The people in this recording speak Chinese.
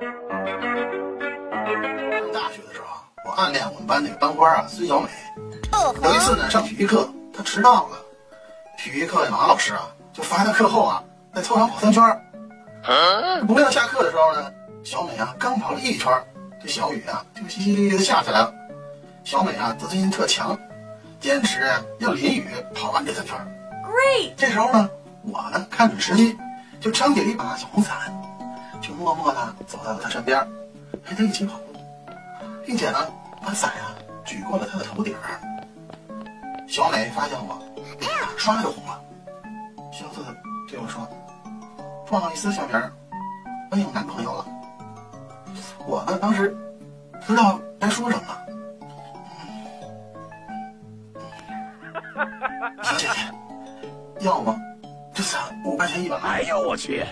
上大学的时候啊，我暗恋我们班那个班花啊孙小美。有一次呢，上体育课她迟到了，体育课马老师啊就罚她课后啊在操场跑三圈儿。不料下课的时候呢，小美啊刚跑了一圈儿，这小雨啊就淅淅沥沥的下起来了。小美啊自尊心特强，坚持要淋雨跑完这三圈儿。Great! 这时候呢，我呢看准时机，就撑起了一把小红伞，就默默的走到了他身边，陪他一起跑，并且呢把伞呀、举过了他的头顶儿。小美发现我，唰就红了，羞涩的对我说：“撞到一丝，小明儿，我有男朋友了。”我呢当时不知道该说什么。小姐姐，要么？这伞五块钱一把。哎呦我去！